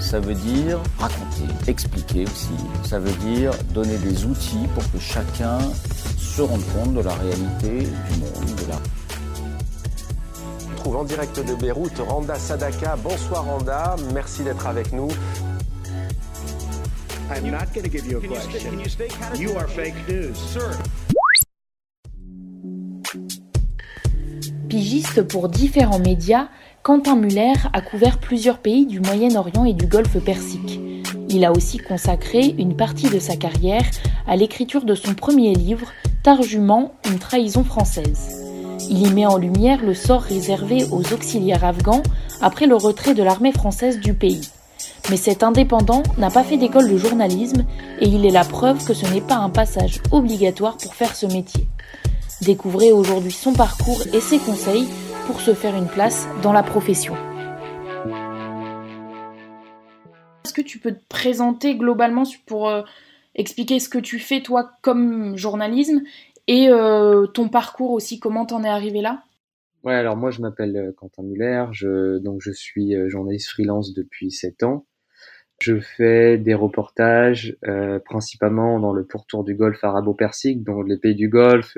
ça veut dire raconter, expliquer aussi. Ça veut dire donner des outils pour que chacun se rende compte de la réalité du monde, de la en direct de Beyrouth Randa Sadaka. Bonsoir Randa, merci d'être avec nous. I'm not going to give you a question. You are fake news. Sir. Pigiste pour différents médias, Quentin Muller a couvert plusieurs pays du Moyen-Orient et du Golfe Persique. Il a aussi consacré une partie de sa carrière à l'écriture de son premier livre, Tarjuman, une trahison française. Il y met en lumière le sort réservé aux auxiliaires afghans après le retrait de l'armée française du pays. Mais cet indépendant n'a pas fait d'école de journalisme et il est la preuve que ce n'est pas un passage obligatoire pour faire ce métier. Découvrez aujourd'hui son parcours et ses conseils pour se faire une place dans la profession. Est-ce que tu peux te présenter globalement pour euh, expliquer ce que tu fais toi comme journalisme et euh, ton parcours aussi, comment t'en es arrivé là? Ouais, alors moi je m'appelle euh, Quentin Muller, je, donc je suis journaliste freelance depuis 7 ans. Je fais des reportages euh, principalement dans le pourtour du Golfe arabo-persique, dont les pays du Golfe,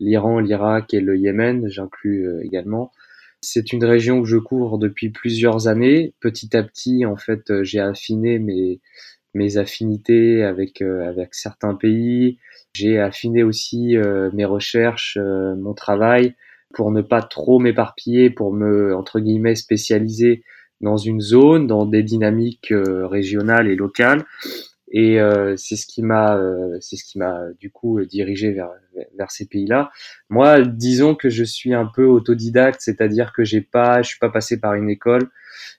l'Iran, l'Irak et le Yémen, j'inclus également. C'est une région que je couvre depuis plusieurs années. Petit à petit, en fait, j'ai affiné mes, mes affinités avec, avec certains pays, j'ai affiné aussi euh, mes recherches, euh, mon travail pour ne pas trop m'éparpiller, pour me entre guillemets spécialiser dans une zone, dans des dynamiques euh, régionales et locales. Et c'est ce qui m'a, c'est ce qui m'a du coup dirigé vers vers ces pays-là. Moi, disons que je suis un peu autodidacte, c'est-à-dire que j'ai pas, je suis pas passé par une école.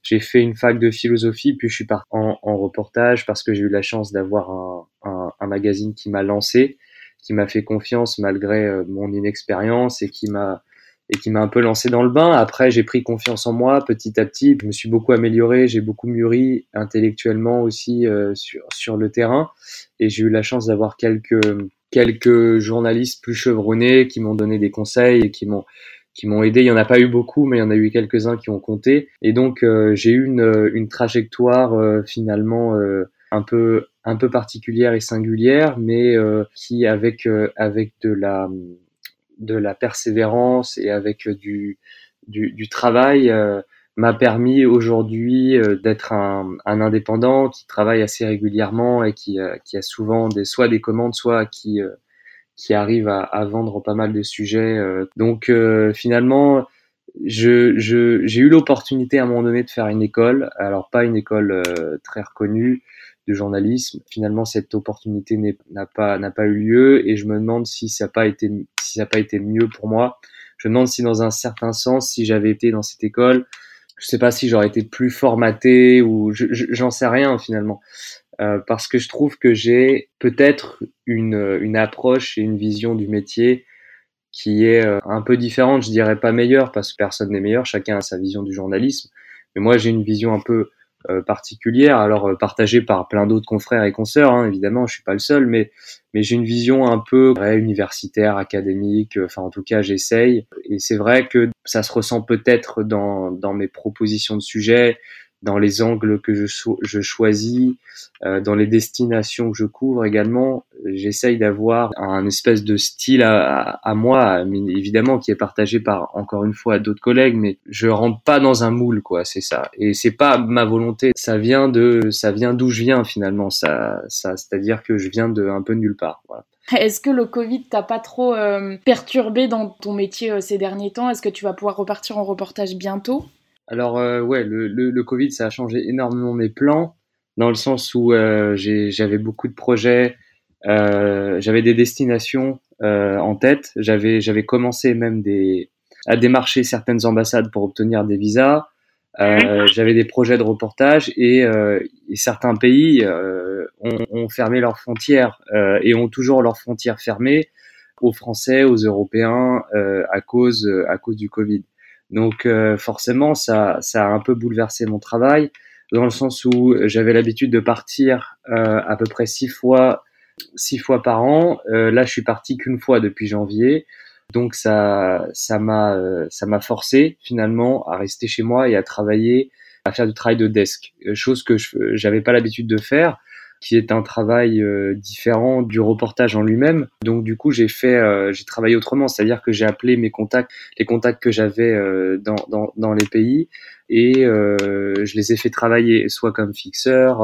J'ai fait une fac de philosophie, puis je suis parti en, en reportage parce que j'ai eu la chance d'avoir un, un, un magazine qui m'a lancé qui m'a fait confiance malgré euh, mon inexpérience et qui m'a et qui m'a un peu lancé dans le bain. Après, j'ai pris confiance en moi petit à petit. Je me suis beaucoup amélioré, j'ai beaucoup mûri intellectuellement aussi euh, sur, sur le terrain. Et j'ai eu la chance d'avoir quelques, quelques journalistes plus chevronnés qui m'ont donné des conseils et qui m'ont qui m'ont aidé. Il y en a pas eu beaucoup, mais il y en a eu quelques-uns qui ont compté. Et donc, euh, j'ai eu une, une trajectoire finalement un peu un peu particulière et singulière, mais euh, qui avec euh, avec de la de la persévérance et avec du du, du travail euh, m'a permis aujourd'hui d'être un, un, indépendant qui travaille assez régulièrement et qui, qui a souvent des soit des commandes, soit qui qui arrive à, à vendre pas mal de sujets. Donc finalement, je, je, j'ai eu l'opportunité à un moment donné de faire une école, alors pas une école très reconnue, de journalisme. Finalement, cette opportunité n'a pas eu lieu et je me demande si ça n'a pas été si ça pas été mieux pour moi. Je me demande si dans un certain sens, si j'avais été dans cette école, je sais pas si j'aurais été plus formaté ou j'en sais rien finalement. Euh, parce que je trouve que j'ai peut-être une, une approche et une vision du métier qui est euh, un peu différente, je dirais pas meilleure parce que personne n'est meilleur, chacun a sa vision du journalisme. Mais moi, j'ai une vision un peu particulière, alors euh, partagée par plein d'autres confrères et consoeurs, hein, évidemment, je suis pas le seul, mais mais j'ai une vision un peu universitaire, académique, euh, enfin en tout cas j'essaye, et c'est vrai que ça se ressent peut-être dans dans mes propositions de sujets, dans les angles que je, je choisis, euh, dans les destinations que je couvre également. J'essaye d'avoir un espèce de style à, à, moi, évidemment qui est partagé par encore une fois d'autres collègues, mais je rentre pas dans un moule, quoi. C'est ça. Et c'est pas ma volonté. Ça vient de, ça vient d'où je viens finalement. Ça, ça, c'est-à-dire que je viens de un peu nulle part. Est-ce que le Covid t'a pas trop euh, perturbé dans ton métier euh, ces derniers temps? Est-ce que tu vas pouvoir repartir en reportage bientôt? Alors euh, ouais, le, le, le, Covid ça a changé énormément mes plans dans le sens où j'avais beaucoup de projets, j'avais des destinations en tête, j'avais j'avais commencé même des à démarcher certaines ambassades pour obtenir des visas. Euh, j'avais des projets de reportage et, euh, et certains pays euh, ont, ont, fermé leurs frontières et ont toujours leurs frontières fermées aux Français, aux Européens à cause à cause du Covid. Donc forcément, ça ça a un peu bouleversé mon travail dans le sens où j'avais l'habitude de partir à peu près six fois six fois par an. là, je suis parti qu'une fois depuis janvier. Donc ça, ça m'a, euh, ça m'a forcé finalement à rester chez moi et à travailler, à faire du travail de desk, euh, chose que je j'avais pas l'habitude de faire, qui est un travail euh, différent du reportage en lui-même. Donc du coup j'ai fait, j'ai travaillé autrement, c'est-à-dire que j'ai appelé mes contacts, les contacts que j'avais dans, dans, dans les pays et je les ai fait travailler soit comme fixeur,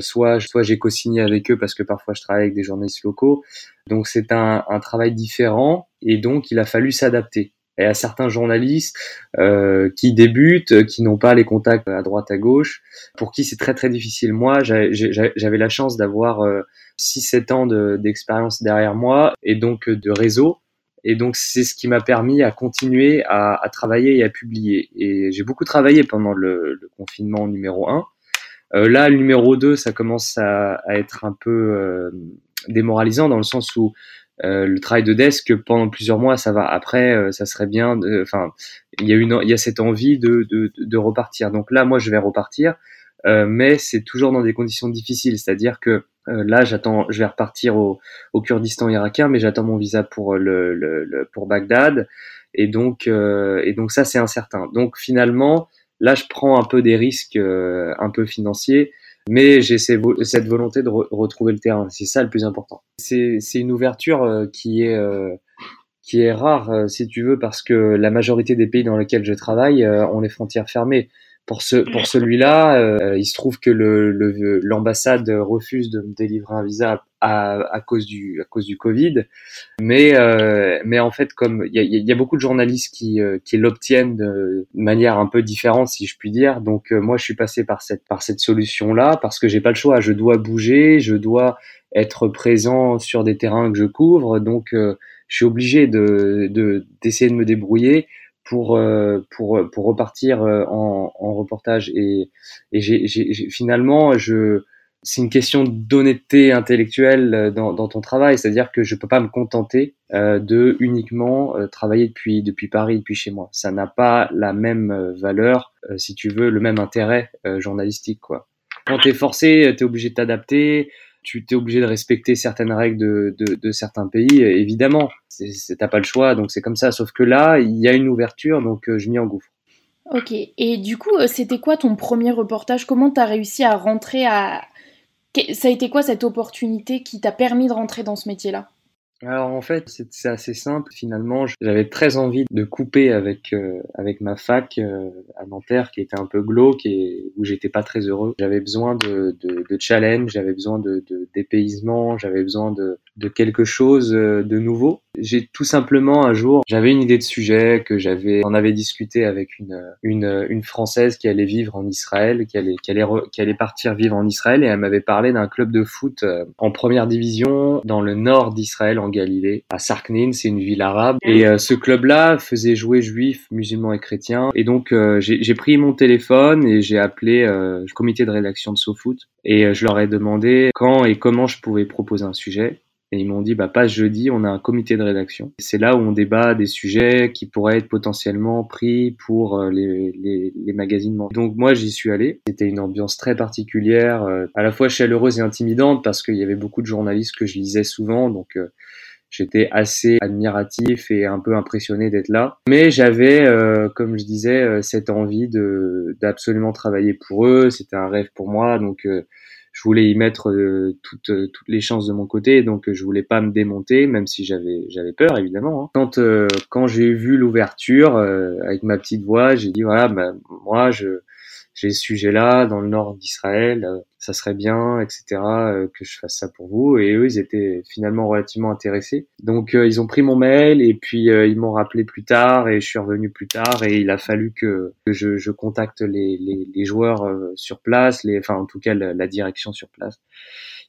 soit soit j'ai co-signé avec eux parce que parfois je travaille avec des journalistes locaux. Donc c'est un, un travail différent et donc il a fallu s'adapter. Et à certains journalistes euh, qui débutent, qui n'ont pas les contacts à droite à gauche, pour qui c'est très très difficile. Moi, j'avais la chance d'avoir euh, 6-7 ans d'expérience derrière moi et donc de réseau. Et donc c'est ce qui m'a permis à continuer à, à, travailler et à publier. Et j'ai beaucoup travaillé pendant le, le confinement numéro 1. Euh, là, le numéro 2, ça commence à, à être un peu euh, démoralisant dans le sens où euh, le travail de desk pendant plusieurs mois ça va. Après euh, ça serait bien enfin il y a une il y a cette envie de, de, de repartir. Donc là moi je vais repartir euh, mais c'est toujours dans des conditions difficiles. C'est-à-dire que là j'attends je vais repartir au, au Kurdistan irakien mais j'attends mon visa pour le, le, pour Bagdad. Et donc et donc ça c'est incertain. Donc finalement là je prends un peu des risques un peu financiers mais j'ai cette volonté de retrouver le terrain. C'est ça le plus important. C'est une ouverture euh, qui est euh, qui est rare, euh, si tu veux, parce que la majorité des pays dans lesquels je travaille ont les frontières fermées. Pour, ce, pour celui-là, euh, il se trouve que l'ambassade le, refuse de me délivrer un visa à, à, cause du à cause du Covid, mais euh, mais en fait comme il y a, y a, beaucoup de journalistes qui euh, qui l'obtiennent de manière un peu différente si je puis dire. Donc euh, moi je suis passé par cette par cette solution là parce que j'ai pas le choix, je dois bouger, je dois être présent sur des terrains que je couvre, donc je suis obligé de d'essayer de, de me débrouiller pour euh, pour pour repartir euh, en, en reportage et et j'ai finalement je c'est une question d'honnêteté intellectuelle euh, dans, dans ton travail, c'est-à-dire que je peux pas me contenter euh, de uniquement travailler depuis depuis Paris, depuis chez moi. Ça n'a pas la même valeur, si tu veux, le même intérêt journalistique quoi. Quand t'es forcé, t'es obligé de t'adapter, tu t'es obligé de respecter certaines règles de, de, de certains pays, évidemment. T'as pas le choix, donc c'est comme ça. Sauf que là, il y a une ouverture, donc euh, je m'y engouffre. Ok, et du coup, euh, c'était quoi ton premier reportage? Comment t'as réussi à rentrer à... Ça a été quoi cette opportunité qui t'a permis de rentrer dans ce métier-là? Alors en fait, c'est assez simple finalement. J'avais très envie de couper avec euh, avec ma fac euh, à Nanterre qui était un peu glauque et où j'étais pas très heureux. J'avais besoin de, de, de challenge, j'avais besoin de, de dépaysement, j'avais besoin de, quelque chose euh, de nouveau. J'ai tout simplement un jour, j'avais une idée de sujet que j'avais, on avait discuté avec une, une, une française qui allait vivre en Israël, qui allait, qui allait, qui allait partir vivre en Israël et elle m'avait parlé d'un club de foot euh, en première division dans le nord d'Israël en Galilée, à Sarknin, c'est une ville arabe. Et euh, ce club-là faisait jouer juifs, musulmans et chrétiens. Et donc j'ai pris mon téléphone et j'ai appelé le comité de rédaction de SoFoot et je leur ai demandé quand et comment je pouvais proposer un sujet. Et ils m'ont dit, bah, pas jeudi, on a un comité de rédaction. C'est là où on débat des sujets qui pourraient être potentiellement pris pour euh, les, les, les magazines. Donc moi, j'y suis allé. C'était une ambiance très particulière, euh, à la fois chaleureuse et intimidante parce qu'il y avait beaucoup de journalistes que je lisais souvent. Donc euh, J'étais assez admiratif et un peu impressionné d'être là. Mais j'avais, comme je disais, cette envie d'absolument travailler pour eux. C'était un rêve pour moi, donc euh, je voulais y mettre toutes toutes les chances de mon côté. Donc je voulais pas me démonter, même si j'avais j'avais peur évidemment. Hein. Quand quand j'ai vu l'ouverture avec ma petite voix, j'ai dit voilà, bah, moi je j'ai ce sujet-là dans le nord d'Israël, euh, ça serait bien, etc., euh, que je fasse ça pour vous. Et eux, ils étaient finalement relativement intéressés. Donc, euh, ils ont pris mon mail et puis ils m'ont rappelé plus tard et je suis revenu plus tard et il a fallu que, que je, je, contacte les, les, les joueurs sur place, les, enfin en tout cas la, direction sur place.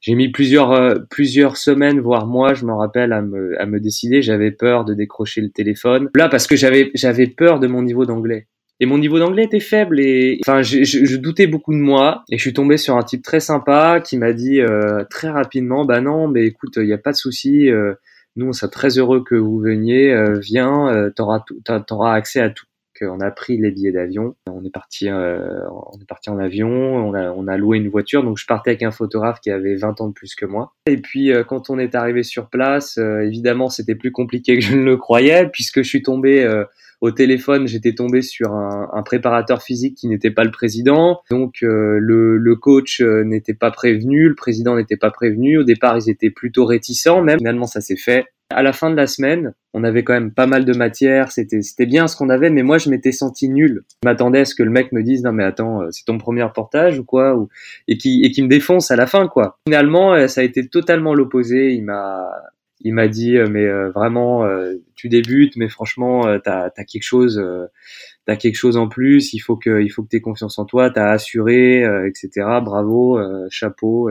J'ai mis plusieurs plusieurs semaines, voire mois, je m'en rappelle, à me, à me décider. J'avais peur de décrocher le téléphone. Là, parce que j'avais j'avais peur de mon niveau d'anglais. Et mon niveau d'anglais était faible et enfin je, je, doutais beaucoup de moi. Et je suis tombé sur un type très sympa qui m'a dit euh, très rapidement bah non mais écoute il n'y a pas de souci euh, nous on serait très heureux que vous veniez euh, viens euh, t'auras t'auras accès à tout. On a pris les billets d'avion on est parti on est parti en avion on a on a loué une voiture. Donc je partais avec un photographe qui avait 20 ans de plus que moi. Et puis quand on est arrivé sur place évidemment c'était plus compliqué que je ne le croyais puisque je suis tombé au téléphone, j'étais tombé sur un, un, préparateur physique qui n'était pas le président. Donc euh, le, le, coach euh, n'était pas prévenu, le président n'était pas prévenu. Au départ, ils étaient plutôt réticents, même finalement ça s'est fait. À la fin de la semaine, on avait quand même pas mal de matière, c'était c'était bien ce qu'on avait, mais moi je m'étais senti nul. Je m'attendais à ce que le mec me dise non mais attends, euh, c'est ton premier reportage ou quoi, ou, et qui et qui me défonce à la fin quoi. Finalement, ça a été totalement l'opposé. Il m'a il m'a dit euh, mais euh, vraiment euh, tu débutes mais franchement t'as as quelque chose t'as quelque chose en plus. Il faut que il faut que t'aies confiance en toi. T'as assuré etc bravo chapeau.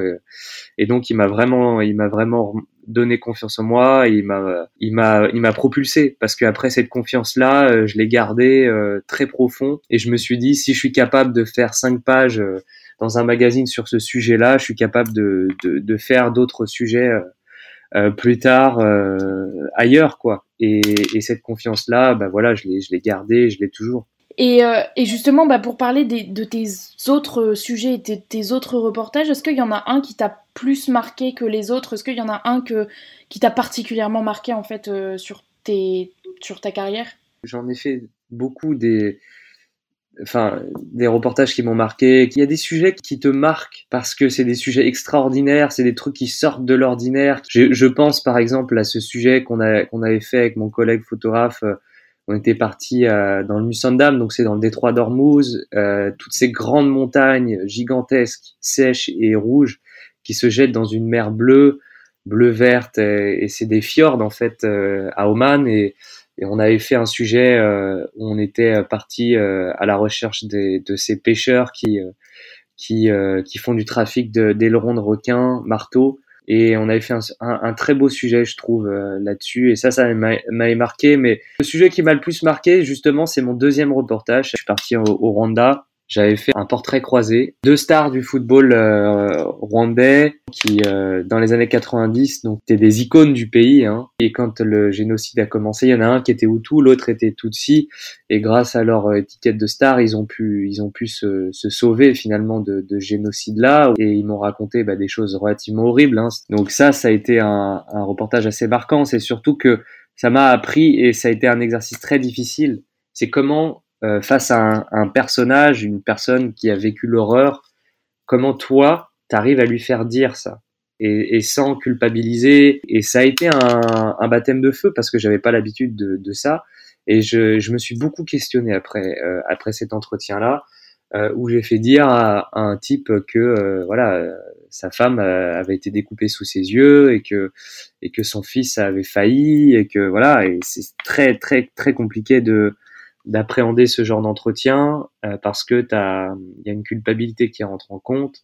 Et, donc il m'a vraiment il m'a vraiment donné confiance en moi. Il m'a il m'a il m'a propulsé. Parce qu'après cette confiance là je l'ai gardé très profond. Et je me suis dit si je suis capable de faire cinq pages dans un magazine sur ce sujet là je suis capable de de, de faire d'autres sujets euh, plus tard euh, ailleurs quoi. Et, et cette confiance là, bah voilà, je l'ai je l'ai gardée, je l'ai toujours. Et, euh, et, justement, bah, pour parler des, de tes autres sujets et tes, tes autres reportages, est-ce qu'il y en a un qui t'a plus marqué que les autres? Est-ce qu'il y en a un que, qui t'a particulièrement marqué en fait sur, tes, sur ta carrière? J'en ai fait beaucoup des, enfin des reportages qui m'ont marqué. Il y a des sujets qui te marquent parce que c'est des sujets extraordinaires, c'est des trucs qui sortent de l'ordinaire. Je, je, pense par exemple à ce sujet qu'on qu'on avait fait avec mon collègue photographe. Euh, on était parti euh, dans le Musandam, donc c'est dans le détroit d'Ormuz, euh, toutes ces grandes montagnes gigantesques, sèches et rouges, qui se jettent dans une mer bleue, bleu verte, et, et c'est des fjords en fait à Oman et et on avait fait un sujet euh, où on était euh, parti euh, à la recherche des, de ces pêcheurs qui qui, qui font du trafic d'ailerons de, requins, marteaux. Et on avait fait un, un, très beau sujet, je trouve, là-dessus. Et ça, ça m'a marqué. Mais le sujet qui m'a le plus marqué, justement, c'est mon deuxième reportage. Je suis parti au, au Rwanda j'avais fait un portrait croisé. Deux stars du football euh, rwandais qui, euh, dans les années 90, donc étaient des icônes du pays. Hein. Et quand le génocide a commencé, il y en a un qui était Hutu, l'autre était Tutsi. Et grâce à leur étiquette de star, ils ont pu, ils ont pu se, se sauver finalement de, de génocide-là. Et ils m'ont raconté bah, des choses relativement horribles. Hein. Donc ça, ça a été un, un reportage assez marquant. C'est surtout que ça m'a appris et ça a été un exercice très difficile. C'est comment euh, face à un, personnage, une personne qui a vécu l'horreur, comment toi, t'arrives à lui faire dire ça? Et, sans culpabiliser. Et ça a été un, baptême de feu parce que j'avais pas l'habitude de, ça. Et je, me suis beaucoup questionné après, euh, après cet entretien-là, euh, où j'ai fait dire à, un type que voilà, sa femme avait été découpée sous ses yeux et que et que son fils avait failli et que voilà, et c'est très très très compliqué de d'appréhender ce genre d'entretien euh, parce que il y a une culpabilité qui rentre en compte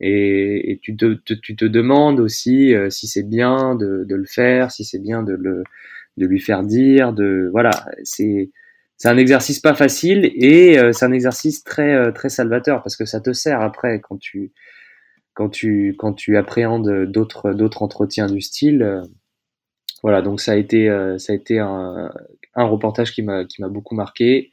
et, et tu, te, tu te demandes aussi euh, si c'est bien de, de, le faire, si c'est bien de, le, de lui faire dire, de voilà, c'est c'est un exercice pas facile et euh, c'est un exercice très très salvateur parce que ça te sert après quand tu quand tu quand tu appréhendes d'autres d'autres entretiens du style voilà, donc ça a été, ça a été un, un reportage qui m'a qui m'a beaucoup marqué.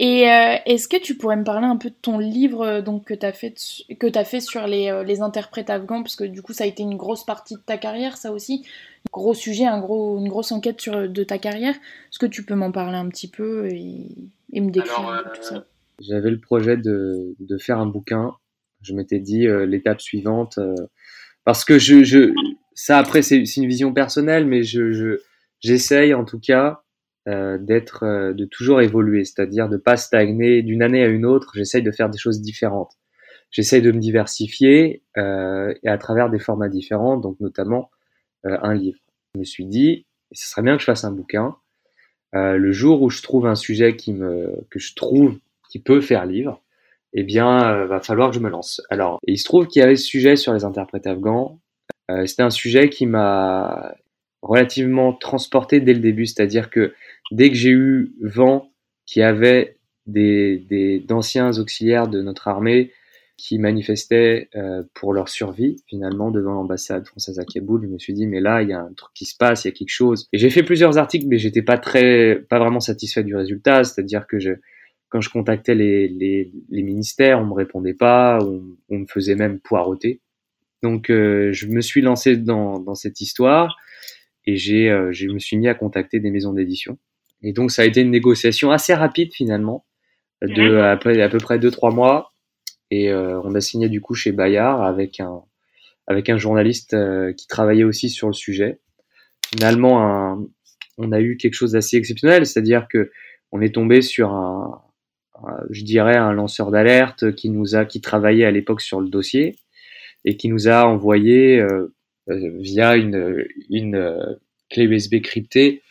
Et euh, est-ce que tu pourrais me parler un peu de ton livre euh, donc, que tu as fait, que as fait sur les, euh, les, interprètes afghans? Parce que du coup, ça a été une grosse partie de ta carrière, ça aussi. Un gros sujet, un gros, une grosse enquête sur, de ta carrière. Est-ce que tu peux m'en parler un petit peu et, et me décrire tout ça? J'avais le projet de, de, faire un bouquin. Je m'étais dit l'étape suivante. parce que je, je, ça, après, c'est une vision personnelle, mais je, j'essaye en tout cas euh, d'être, euh, de toujours évoluer, c'est-à-dire de pas stagner d'une année à une autre. J'essaye de faire des choses différentes. J'essaye de me diversifier euh, et à travers des formats différents, donc notamment un livre. Je me suis dit, ce serait bien que je fasse un bouquin. le jour où je trouve un sujet qui me, que je trouve qui peut faire livre, eh bien, va falloir que je me lance. Alors, il se trouve qu'il y avait ce sujet sur les interprètes afghans. C'était un sujet qui m'a relativement transporté dès le début, c'est-à-dire que dès que j'ai eu vent qu'il y avait des d'anciens auxiliaires de notre armée qui manifestaient euh, pour leur survie finalement devant l'ambassade française à Kaboul, je me suis dit mais là il y a un truc qui se passe, il y a quelque chose. Et j'ai fait plusieurs articles mais j'étais pas très pas vraiment satisfait du résultat, c'est-à-dire que je quand je contactais les, les, les ministères, on me répondait pas, on, on me faisait même poireauter. Donc euh, je me suis lancé dans, dans cette histoire et j'ai euh, je me suis mis à contacter des maisons d'édition et donc ça a été une négociation assez rapide finalement, de à peu, à peu près deux trois mois. Et euh, on a signé du coup chez Bayard avec un avec un journaliste qui travaillait aussi sur le sujet. Finalement, un, on a eu quelque chose d'assez exceptionnel, c'est-à-dire que on est tombé sur un, je dirais un lanceur d'alerte qui nous a qui travaillait à l'époque sur le dossier et qui nous a envoyé euh, via une une clé USB cryptée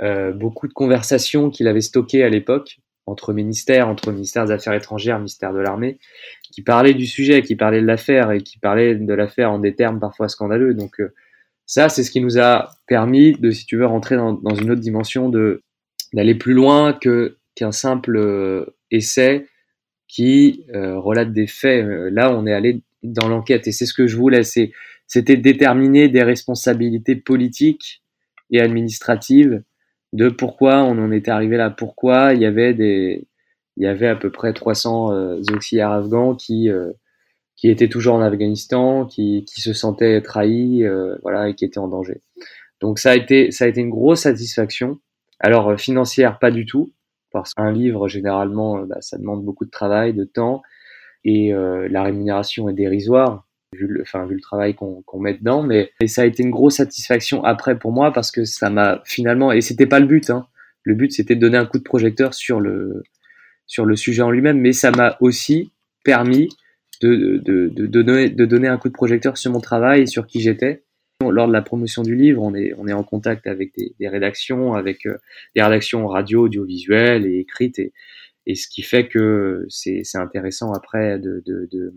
euh, beaucoup de conversations qu'il avait stockées à l'époque entre ministères, entre ministère des Affaires étrangères, ministère de l'armée, qui parlaient du sujet, qui parlaient de l'affaire et qui parlaient de l'affaire en des termes parfois scandaleux. Donc euh, ça, c'est ce qui nous a permis de, si tu veux, rentrer dans, une autre dimension, d'aller plus loin que qu'un simple euh, essai qui relate des faits. Là, on est allé dans l'enquête et c'est ce que je voulais, c'était déterminer des responsabilités politiques et administratives de pourquoi on en était arrivé là, pourquoi il y avait des, il y avait à peu près 300 euh, auxiliaires afghans qui euh, qui étaient toujours en Afghanistan, qui, qui se sentaient trahis, euh, voilà, et qui étaient en danger. Donc ça a été ça a été une grosse satisfaction. Alors financière pas du tout, parce qu'un livre généralement bah, ça demande beaucoup de travail, de temps, et la rémunération est dérisoire vu le, enfin, vu le travail qu'on met dedans. Mais ça a été une grosse satisfaction après pour moi parce que ça m'a finalement, et c'était pas le but, hein. le but c'était de donner un coup de projecteur sur le, sur le sujet en lui-même, mais ça m'a aussi permis de, de, de, donner, de donner un coup de projecteur sur mon travail et sur qui j'étais. Lors de la promotion du livre, on est, on est en contact avec des, des rédactions, avec euh, des rédactions radio, audiovisuelles et écrites, et, et ce qui fait que c'est intéressant après de, de, de,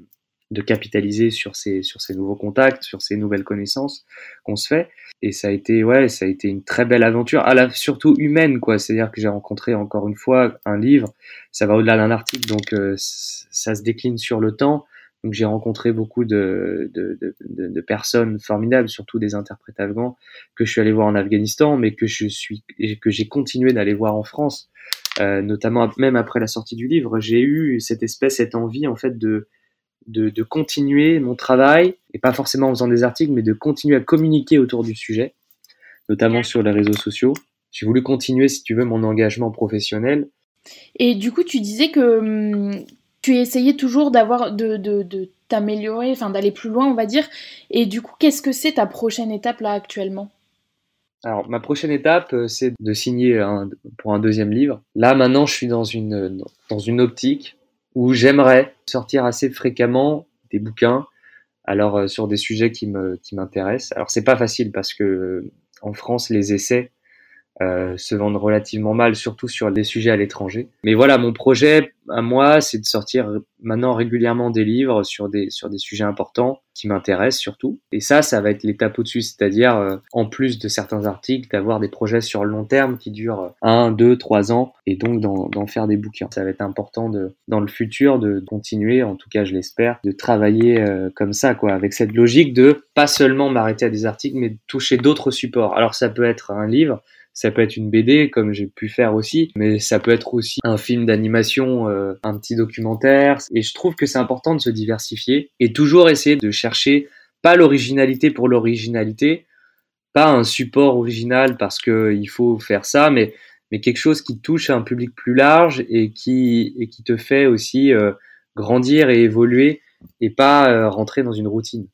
de capitaliser sur ces sur ces nouveaux contacts, sur ces nouvelles connaissances qu'on se fait. Et ça a été ouais, ça a été une très belle aventure, à la surtout humaine quoi. C'est-à-dire que j'ai rencontré encore une fois un livre, ça va au-delà d'un article, donc euh, ça se décline sur le temps. Donc j'ai rencontré beaucoup de, de, de, de, personnes formidables, surtout des interprètes afghans que je suis allé voir en Afghanistan, mais que je suis que j'ai continué d'aller voir en France, euh, notamment même après la sortie du livre. J'ai eu cette espèce, cette envie en fait de de, de, continuer mon travail, et pas forcément en faisant des articles, mais de continuer à communiquer autour du sujet, notamment sur les réseaux sociaux. J'ai voulu continuer, si tu veux, mon engagement professionnel. Et du coup, tu disais que hum, tu essayais toujours d'avoir, de, de, de t'améliorer, enfin d'aller plus loin, on va dire. Et du coup, qu'est-ce que c'est ta prochaine étape là actuellement? Alors, ma prochaine étape, euh, c'est de signer un, pour un deuxième livre. Là, maintenant, je suis dans une, dans une optique où j'aimerais sortir assez fréquemment des bouquins, alors euh, sur des sujets qui me qui m'intéressent. Alors c'est pas facile parce que euh, en France les essais euh, se vendent relativement mal, surtout sur des sujets à l'étranger. Mais voilà, mon projet à moi, c'est de sortir maintenant régulièrement des livres sur des sur des sujets importants qui m'intéressent surtout. Et ça, ça va être l'étape au-dessus, c'est-à-dire euh, en plus de certains articles, d'avoir des projets sur le long terme qui durent un, deux, trois ans, et donc d'en faire des bouquins. Ça va être important de dans le futur de continuer, en tout cas je l'espère, de travailler euh, comme ça, quoi, avec cette logique de pas seulement m'arrêter à des articles, mais de toucher d'autres supports. Alors ça peut être un livre Ça peut être une BD comme j'ai pu faire aussi, mais ça peut être aussi un film d'animation, euh, un petit documentaire. Et je trouve que c'est important de se diversifier et toujours essayer de chercher pas l'originalité pour l'originalité, pas un support original parce que il faut faire ça, mais mais quelque chose qui touche un public plus large et qui et qui te fait aussi euh, grandir et évoluer et pas euh, rentrer dans une routine.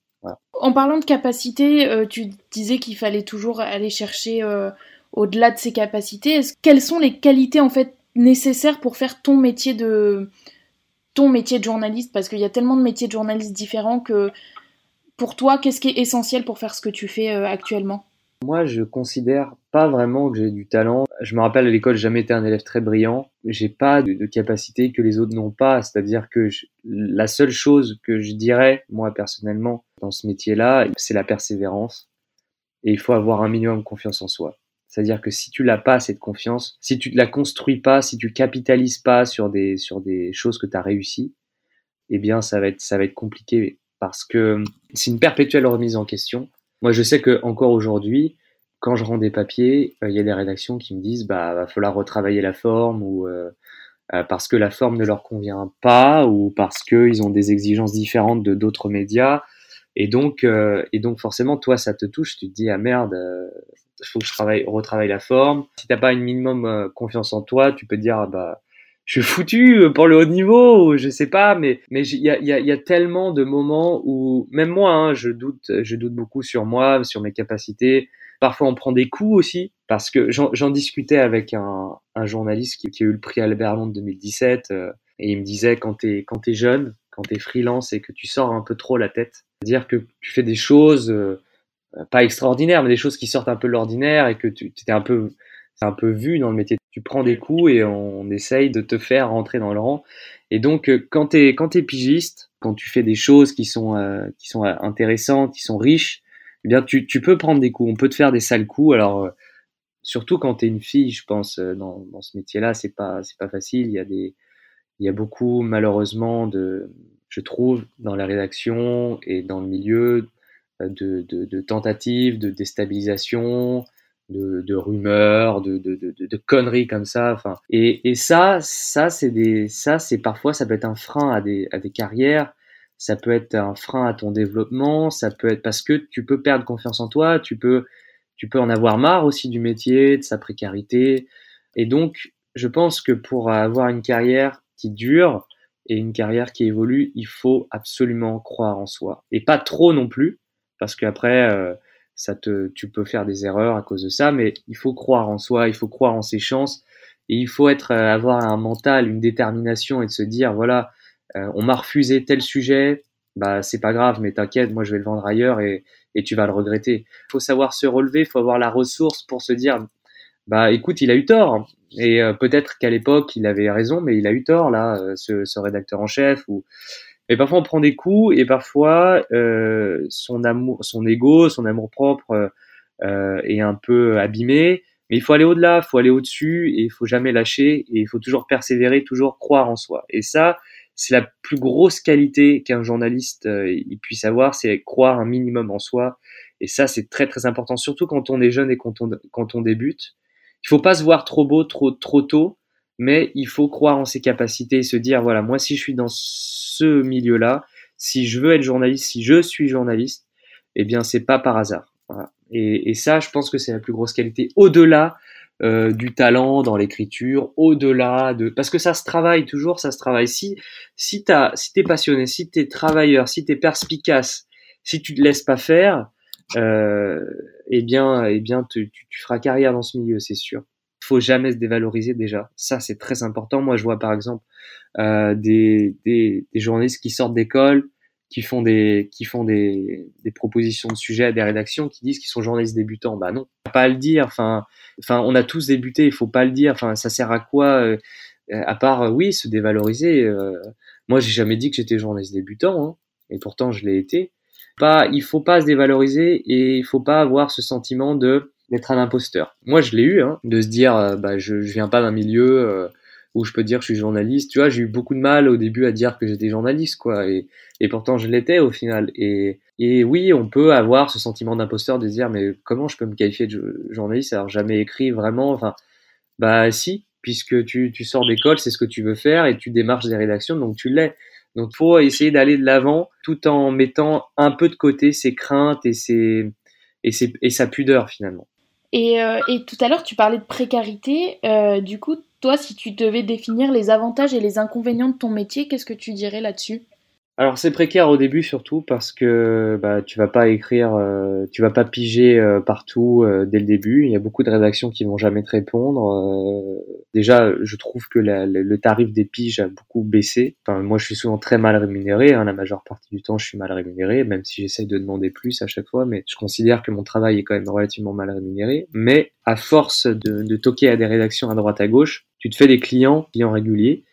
En parlant de capacité, tu disais qu'il fallait toujours aller chercher au-delà de ses capacités. Quelles sont les qualités en fait nécessaires pour faire ton métier de ton métier de journaliste? Parce qu'il y a tellement de métiers de journaliste différents que pour toi, qu'est-ce qui est essentiel pour faire ce que tu fais actuellement? Moi, je considère pas vraiment que j'ai du talent. Je me rappelle à l'école, j'ai jamais été un élève très brillant. J'ai pas de, de capacité que les autres n'ont pas. C'est-à-dire que la seule chose que je dirais, moi personnellement, dans ce métier-là, c'est la persévérance. Et il faut avoir un minimum confiance en soi. C'est-à-dire que si tu l'as pas cette confiance, si tu la construis pas, si tu capitalises pas sur des sur des choses que tu as réussi, eh bien ça va être ça va être compliqué parce que c'est une perpétuelle remise en question. Moi, je sais que encore aujourd'hui, quand je rends des papiers, euh, il y a des rédactions qui me disent bah va falloir retravailler la forme ou euh, euh, parce que la forme ne leur convient pas ou parce qu'ils ont des exigences différentes de d'autres médias et donc et donc forcément toi ça te touche, tu te dis ah merde, il faut que je travaille retravaille la forme. Si t'as pas une minimum confiance en toi, tu peux te dire ah, bah je suis foutu pour le haut niveau, ou je sais pas, mais mais il y a, tellement de moments où même moi, hein, je doute, je doute beaucoup sur moi, sur mes capacités. Parfois, on prend des coups aussi, parce que j'en discutais avec un, journaliste qui, a eu le prix Albert Londres 2017, euh, et il me disait quand t'es quand t'es jeune, quand t'es freelance et que tu sors un peu trop la tête, c'est-à-dire que tu fais des choses euh, pas extraordinaires, mais des choses qui sortent un peu de l'ordinaire et que tu t'es un peu un peu vu dans le métier tu prends des coups et on essaye de te faire rentrer dans le rang. Et donc, euh, quand tu es, quand es pigiste, quand tu fais des choses qui sont, euh, qui sont euh, intéressantes, qui sont riches, eh bien, tu, tu peux prendre des coups. On peut te faire des sales coups. Alors, surtout quand tu es une fille, je pense, dans, dans ce métier-là, c'est pas, c'est pas facile. Il y a des, il y a beaucoup, malheureusement, de, je trouve, dans la rédaction et dans le milieu, de, tentatives de déstabilisation, de, rumeurs, de, conneries comme ça. Et, ça, ça c'est des, parfois ça peut être un frein à des, à des carrières. Ça peut être un frein à ton développement. Ça peut être parce que tu peux perdre confiance en toi. Tu peux, tu peux en avoir marre aussi du métier, de sa précarité. Et donc, je pense que pour avoir une carrière qui dure et une carrière qui évolue, il faut absolument croire en soi et pas trop non plus, parce qu'après. Euh, ça te, tu peux faire des erreurs à cause de ça, mais il faut croire en soi, il faut croire en ses chances, et il faut être, euh, avoir un mental, une détermination et de se dire, voilà, euh, on m'a refusé tel sujet, bah c'est pas grave, mais t'inquiète, moi je vais le vendre ailleurs et, et tu vas le regretter. Il faut savoir se relever, il faut avoir la ressource pour se dire, bah écoute, il a eu tort, et peut-être qu'à l'époque il avait raison, mais il a eu tort là, ce, ce rédacteur en chef ou et parfois on prend des coups et parfois euh, son amour, son ego, son amour propre euh, est un peu abîmé. Mais il faut aller au-delà, il faut aller au-dessus et il faut jamais lâcher et il faut toujours persévérer, toujours croire en soi. Et ça, c'est la plus grosse qualité qu'un journaliste euh, il puisse avoir, c'est croire un minimum en soi. Et ça, c'est très très important, surtout quand on est jeune et quand on, quand on débute. Il faut pas se voir trop beau trop trop tôt, mais il faut croire en ses capacités et se dire voilà, moi si je suis dans ce milieu-là, si je veux être journaliste, si je suis journaliste, eh bien c'est pas par hasard. Et, ça, je pense que c'est la plus grosse qualité, au-delà euh, du talent dans l'écriture, au-delà de parce que ça se travaille toujours, ça se travaille. Si si t'as si t'es passionné, si t'es travailleur, si t'es perspicace, si tu te laisses pas faire, euh, eh bien eh bien tu feras carrière dans ce milieu, c'est sûr faut jamais se dévaloriser déjà. Ça, c'est très important. Moi, je vois par exemple euh, des, des, journalistes qui sortent d'école, qui font des qui font des, des propositions de sujets à des rédactions, qui disent qu'ils sont journalistes débutants. Bah non, pas le dire. Enfin, enfin, on a tous débuté. Il faut pas le dire. Enfin, ça sert à quoi euh, À part, euh, oui, se dévaloriser. Moi, j'ai jamais dit que j'étais journaliste débutant, hein, et pourtant je l'ai été. Pas, il faut pas se dévaloriser et il faut pas avoir ce sentiment de d'être un imposteur. Moi, je l'ai eu, hein, de se dire, euh, bah, je, je viens pas d'un milieu, euh, où je peux dire que je suis journaliste. Tu vois, j'ai eu beaucoup de mal au début à dire que j'étais journaliste, quoi. Et, pourtant, je l'étais au final. Et, oui, on peut avoir ce sentiment d'imposteur de se dire, mais comment je peux me qualifier de journaliste alors jamais écrit vraiment Enfin, bah si, puisque tu, sors d'école, c'est ce que tu veux faire et tu démarches des rédactions, donc tu l'es. Donc, faut essayer d'aller de l'avant tout en mettant un peu de côté ses craintes et sa pudeur finalement. Et, euh, et, tout à l'heure, tu parlais de précarité. Euh, du coup, toi, si tu devais définir les avantages et les inconvénients de ton métier, qu'est-ce que tu dirais là-dessus? Alors c'est précaire au début surtout parce que bah, tu vas pas écrire, euh, tu vas pas piger euh, partout euh, dès le début. Il y a beaucoup de rédactions qui vont jamais te répondre. déjà, je trouve que la, le tarif des piges a beaucoup baissé. Enfin, moi, je suis souvent très mal rémunéré. Hein, la majeure partie du temps, je suis mal rémunéré, même si j'essaye de demander plus à chaque fois. Mais je considère que mon travail est quand même relativement mal rémunéré. Mais à force de, de toquer à des rédactions à droite à gauche, tu te fais des clients, clients réguliers.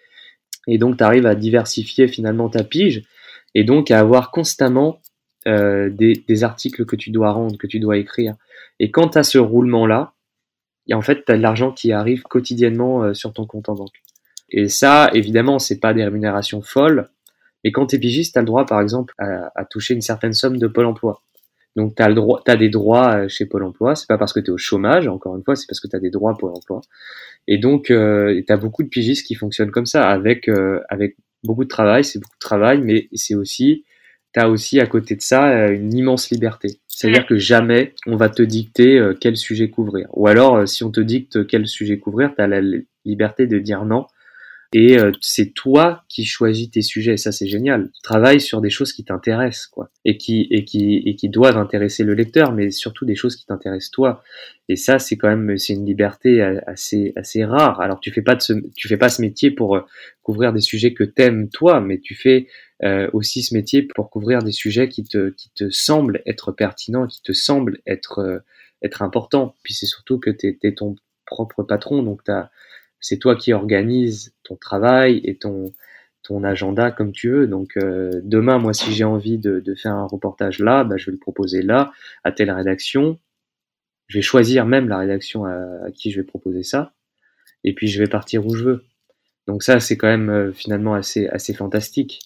Et donc, tu arrives à diversifier finalement ta pige et donc à avoir constamment euh, des, articles que tu dois rendre, que tu dois écrire. Et quand tu as ce roulement-là, en fait, tu as de l'argent qui arrive quotidiennement euh, sur ton compte en banque. Et ça, évidemment, c'est pas des rémunérations folles, mais quand tu es pigiste, tu as le droit, par exemple, à, toucher une certaine somme de Pôle emploi. Donc, tu des droits euh, chez Pôle emploi. C'est pas parce que tu es au chômage, encore une fois, c'est parce que tu as des droits Pôle emploi. Et donc, euh, tu beaucoup de pigistes qui fonctionnent comme ça, avec beaucoup de travail, c'est beaucoup de travail, mais c'est aussi, tu as aussi à côté de ça euh, une immense liberté. C'est-à-dire que jamais on va te dicter euh, quel sujet couvrir. Ou alors, euh, si on te dicte quel sujet couvrir, tu as la liberté de dire non et euh, c'est toi qui choisis tes sujets. Et ça, c'est génial. Tu travailles sur des choses qui t'intéressent, quoi, et qui et qui et qui doivent intéresser le lecteur, mais surtout des choses qui t'intéressent toi. Et ça, c'est quand même c'est une liberté assez assez rare. Alors, tu fais pas de ce, tu fais pas ce métier pour euh, couvrir des sujets que t'aimes toi, mais tu fais euh, aussi ce métier pour couvrir des sujets qui te qui te semblent être pertinents, qui te semblent être euh, être importants. Puis c'est surtout que tu es, ton propre patron, donc tu as c'est toi qui organises ton travail et ton ton agenda comme tu veux. Donc euh, demain, moi, si j'ai envie de, de, faire un reportage là, bah, je vais le proposer là, à telle rédaction. Je vais choisir même la rédaction à, qui je vais proposer ça, et puis je vais partir où je veux. Donc ça, c'est quand même euh, finalement assez assez fantastique.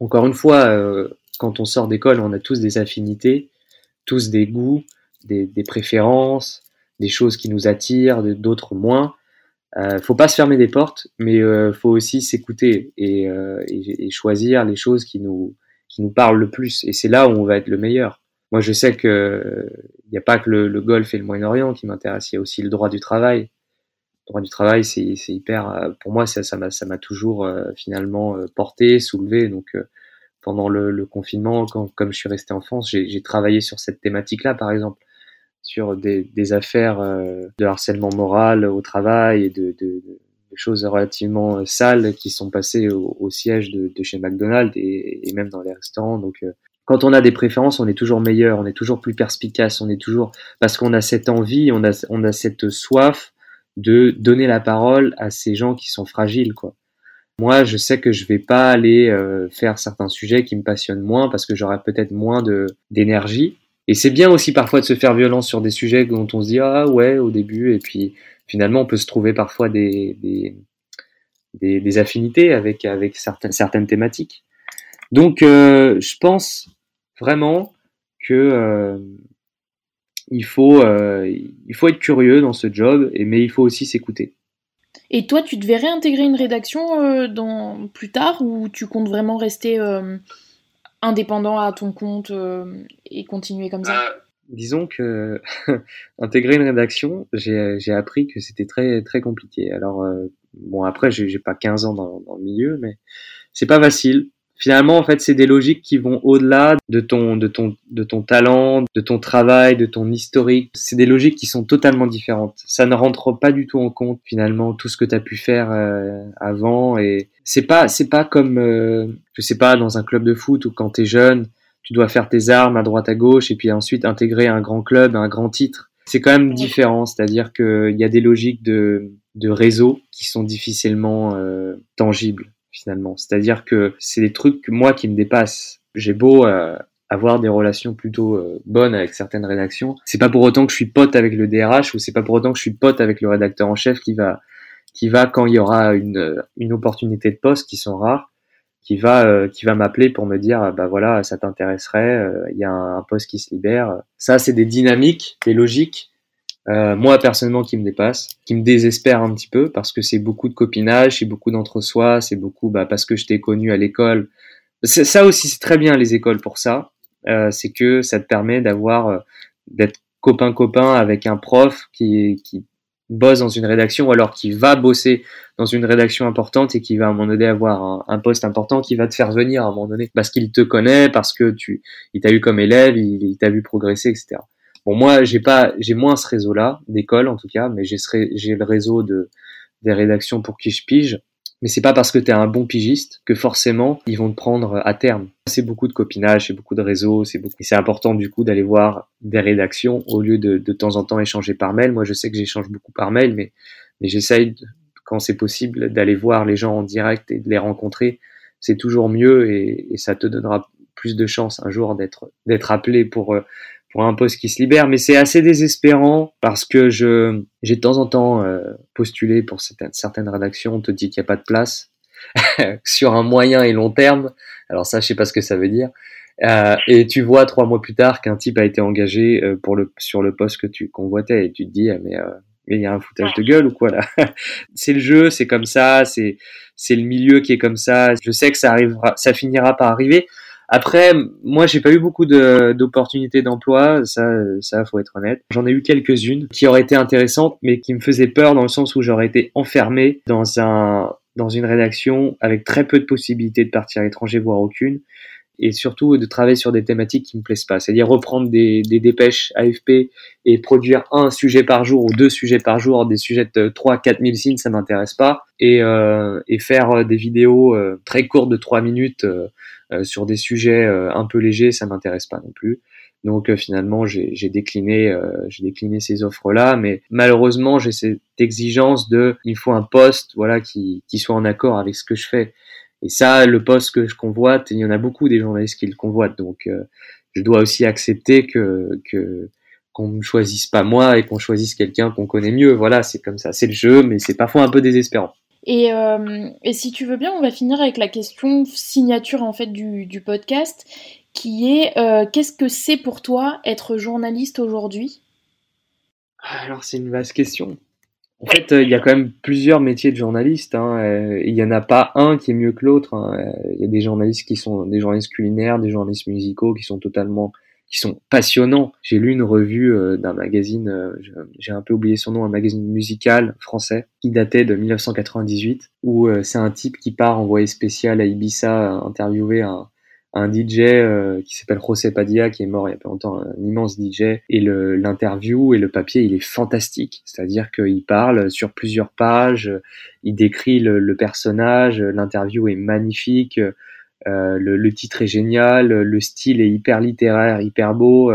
Encore une fois, euh, quand on sort d'école, on a tous des affinités, tous des goûts, des, des préférences, des choses qui nous attirent, d'autres moins. Euh, faut pas se fermer des portes, mais euh, faut aussi s'écouter et, euh, et, et, choisir les choses qui nous qui nous parlent le plus. Et c'est là où on va être le meilleur. Moi, je sais que il n'y a pas que le, le, golf et le Moyen-Orient qui m'intéressent. Il y a aussi le droit du travail. Le droit du travail, c'est hyper. Euh, pour moi, ça ça m'a ça m'a toujours euh, finalement euh, porté, soulevé. Donc pendant le, le confinement, quand, comme je suis resté en France, j'ai travaillé sur cette thématique-là, par exemple sur des, des affaires euh, de harcèlement moral au travail et de, de, de, choses relativement euh, sales qui sont passées au, au siège de, de, chez McDonald's et, et, même dans les restaurants. Donc, euh, quand on a des préférences, on est toujours meilleur, on est toujours plus perspicace, on est toujours parce qu'on a cette envie, on a, on a cette soif de donner la parole à ces gens qui sont fragiles, quoi. Moi, je sais que je vais pas aller euh, faire certains sujets qui me passionnent moins parce que j'aurai peut-être moins de d'énergie et c'est bien aussi parfois de se faire violence sur des sujets dont on se dit ah ouais au début et puis finalement on peut se trouver parfois des, des, affinités avec, avec certaines, certaines thématiques. Donc euh, je pense vraiment que euh, il, faut, euh, il faut être curieux dans ce job, mais il faut aussi s'écouter. Et toi, tu devais réintégrer une rédaction plus tard ou tu comptes vraiment rester indépendant à ton compte euh, et continuer comme ça euh, Disons que intégrer une rédaction, j'ai appris que c'était très très compliqué. Alors euh, bon après j'ai pas 15 ans dans, dans, le milieu, mais c'est pas facile finalement, en fait, c'est des logiques qui vont au-delà de ton, de ton, de ton talent, de ton travail, de ton historique. C'est des logiques qui sont totalement différentes. Ça ne rentre pas du tout en compte finalement tout ce que tu as pu faire euh, avant. Et c'est pas, c'est pas comme, euh, je sais pas, dans un club de foot où quand t'es jeune, tu dois faire tes armes à droite à gauche et puis ensuite intégrer un grand club, un grand titre. C'est quand même différent, c'est-à-dire qu'il y a des logiques de, de réseau qui sont difficilement euh, tangibles finalement. C'est-à-dire que c'est des trucs moi qui me dépassent. J'ai beau euh, avoir des relations plutôt euh, bonnes avec certaines rédactions, c'est pas pour autant que je suis pote avec le DRH ou c'est pas pour autant que je suis pote avec le rédacteur en chef qui va qui va quand il y aura une, une opportunité de poste qui sont rares, qui va euh, qui va m'appeler pour me dire bah voilà ça t'intéresserait, euh, il y a un, poste qui se libère. Ça c'est des dynamiques, des logiques. Euh, moi personnellement qui me dépassent, qui me désespèrent un petit peu parce que c'est beaucoup de copinage, c'est beaucoup d'entre-soi, c'est beaucoup bah, parce que je t'ai connu à l'école. Ça aussi c'est très bien les écoles pour ça, c'est que ça te permet d'avoir d'être copain copain avec un prof qui qui bosse dans une rédaction ou alors qui va bosser dans une rédaction importante et qui va à un moment donné avoir un, poste important qui va te faire venir à un moment donné parce qu'il te connaît, parce que tu, il t'a eu comme élève, il, t'a vu progresser, etc. Bon, moi, j'ai pas, j'ai moins ce réseau-là d'école en tout cas, mais j'ai j'ai le réseau de des rédactions pour qui je pige mais c'est pas parce que tu es un bon pigiste que forcément ils vont te prendre à terme. C'est beaucoup de copinage, c'est beaucoup de réseaux, c'est beaucoup... c'est important du coup d'aller voir des rédactions au lieu de de temps en temps échanger par mail. Moi je sais que j'échange beaucoup par mail, mais, mais j'essaye quand c'est possible d'aller voir les gens en direct et de les rencontrer. C'est toujours mieux et, et ça te donnera plus de chances un jour d'être d'être appelé pour euh, pour un poste qui se libère, mais c'est assez désespérant parce que je j'ai de temps en temps euh, postulé pour certaines, certaines rédactions, on te dit qu'il n'y a pas de place sur un moyen et long terme. Alors ça, je sais pas ce que ça veut dire. Euh, et tu vois trois mois plus tard qu'un type a été engagé euh, pour le sur le poste que tu convoitais et tu te dis ah, mais il y a un foutage de gueule ou quoi là? C'est le jeu, c'est comme ça, c'est c'est le milieu qui est comme ça. Je sais que ça arrivera, ça finira par arriver. Après, moi, j'ai pas eu beaucoup d'opportunités d'emploi, ça, ça, faut être honnête. J'en ai eu quelques-unes qui auraient été intéressantes, mais qui me faisaient peur dans le sens où j'aurais été enfermé dans un, dans une rédaction avec très peu de possibilités de partir à l'étranger, voire aucune et surtout de travailler sur des thématiques qui me plaisent pas. C'est-à-dire reprendre des, des, dépêches AFP et produire un sujet par jour ou deux sujets par jour, des sujets de 3 4 000 signes, ça m'intéresse pas. Et, euh, et faire des vidéos euh, très courtes de 3 minutes euh, sur des sujets euh, un peu légers, ça m'intéresse pas non plus. Donc euh, finalement, j'ai décliné, j'ai décliné ces offres-là, mais malheureusement, j'ai cette exigence de, il faut un poste, voilà, qui, qui soit en accord avec ce que je fais. Et ça, le poste que je convoite, il y en a beaucoup des journalistes qui le convoitent, donc je dois aussi accepter que que qu'on ne choisisse pas moi et qu'on choisisse quelqu'un qu'on connaît mieux. Voilà, c'est comme ça, c'est le jeu, mais c'est parfois un peu désespérant. Et, euh, et, si tu veux bien, on va finir avec la question signature en fait du, du podcast, qui est euh, qu'est-ce que c'est pour toi être journaliste aujourd'hui? Alors c'est une vaste question. En fait, euh, il y a quand même plusieurs métiers de journaliste. Hein. Il n'y en a pas un qui est mieux que l'autre. Hein. Il y a des journalistes qui sont des journalistes culinaires, des journalistes musicaux qui sont totalement sont passionnants. J'ai lu une revue euh, d'un magazine, euh, j'ai un peu oublié son nom, un magazine musical français qui datait de 1998, où euh, c'est un type qui part envoyé spécial à Ibiza interviewer un, un DJ qui s'appelle José Padilla, qui est mort il y a pas longtemps, un immense DJ. Et l'interview et le papier, il est fantastique. C'est-à-dire qu'il parle sur plusieurs pages, il décrit le personnage, l'interview est magnifique. Euh, le, titre est génial, le style est hyper littéraire, hyper beau,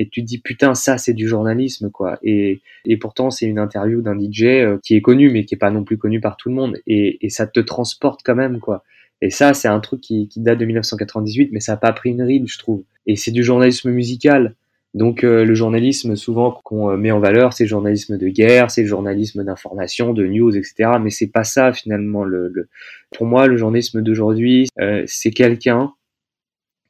et tu dis putain ça c'est du journalisme quoi. Et, et pourtant c'est une interview d'un DJ euh, qui est connu mais qui est pas non plus connu par tout le monde, et, et ça te transporte quand même quoi. Et ça c'est un truc qui, qui date de 1998, mais ça a pas pris une ride je trouve. Et c'est du journalisme musical. Donc euh, le journalisme souvent qu'on euh, met en valeur, c'est le journalisme de guerre, c'est le journalisme d'information, de news, etc. Mais c'est pas ça finalement. Le, Pour moi, le journalisme d'aujourd'hui, euh, c'est quelqu'un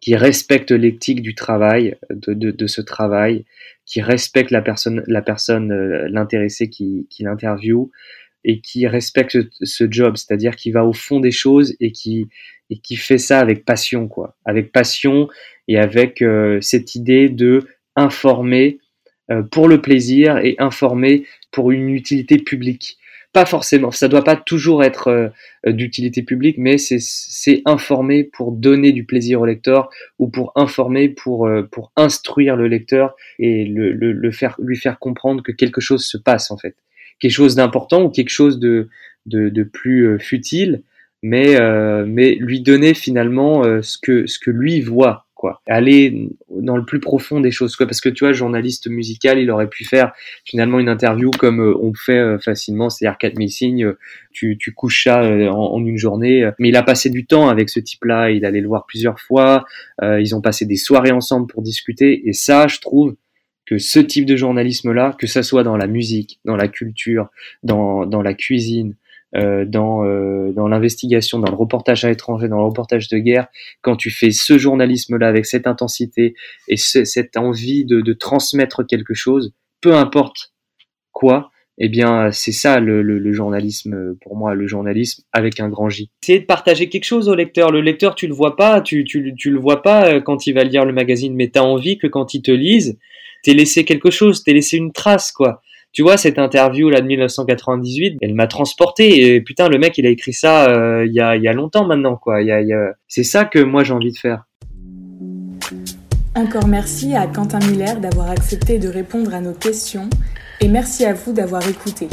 qui respecte l'éthique du travail, de, de, de, ce travail, qui respecte la personne, la personne, l'intéressé qui, qui l'interviewe et qui respecte ce job, c'est-à-dire qui va au fond des choses et qui et qui fait ça avec passion, quoi, avec passion et avec cette idée de informer euh, pour le plaisir et informer pour une utilité publique. Pas forcément, ça doit pas toujours être euh, d'utilité publique, mais c'est informer pour donner du plaisir au lecteur ou pour informer pour, euh, pour instruire le lecteur et le, faire, lui faire comprendre que quelque chose se passe en fait. Quelque chose d'important ou quelque chose de, de, de plus futile, mais, mais lui donner finalement ce, que, ce que lui voit quoi. Aller dans le plus profond des choses, quoi. Parce que tu vois, journaliste musical, il aurait pu faire finalement une interview comme euh, on fait euh, facilement, c'est-à-dire 4000 signes, euh, tu, tu couches ça en, une journée. Mais il a passé du temps avec ce type-là, il allait le voir plusieurs fois, ils ont passé des soirées ensemble pour discuter, et ça, je trouve que ce type de journalisme-là, que ça soit dans la musique, dans la culture, dans, dans la cuisine, euh, dans, euh, dans l'investigation, dans le reportage à l'étranger, dans le reportage de guerre, quand tu fais ce journalisme-là avec cette intensité et cette envie de, transmettre quelque chose, peu importe quoi, eh bien, c'est ça le, journalisme pour moi, le journalisme avec un grand J. C'est de partager quelque chose au lecteur. Le lecteur, tu le vois pas, tu, tu, tu le vois pas euh, quand il va lire le magazine, mais tu as envie que quand il te lise, t'es laissé quelque chose, t'es laissé une trace, quoi. Tu vois, cette interview là de 1998, elle m'a transporté. Et putain, le mec, il a écrit ça euh, il y, a, y, longtemps maintenant, quoi. C'est ça que moi j'ai envie de faire. Encore merci à Quentin Miller d'avoir accepté de répondre à nos questions et merci à vous d'avoir écouté.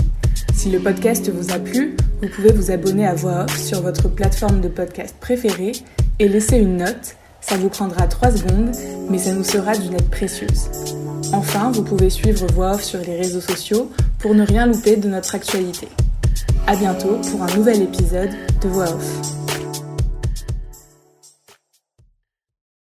Si le podcast vous a plu, vous pouvez vous abonner à Voix Off sur votre plateforme de podcast préférée et laisser une note. Ça vous prendra 3 secondes, mais ça nous sera d'une aide précieuse. Enfin, vous pouvez suivre Voix Off sur les réseaux sociaux pour ne rien louper de notre actualité. À bientôt pour un nouvel épisode de Voix Off.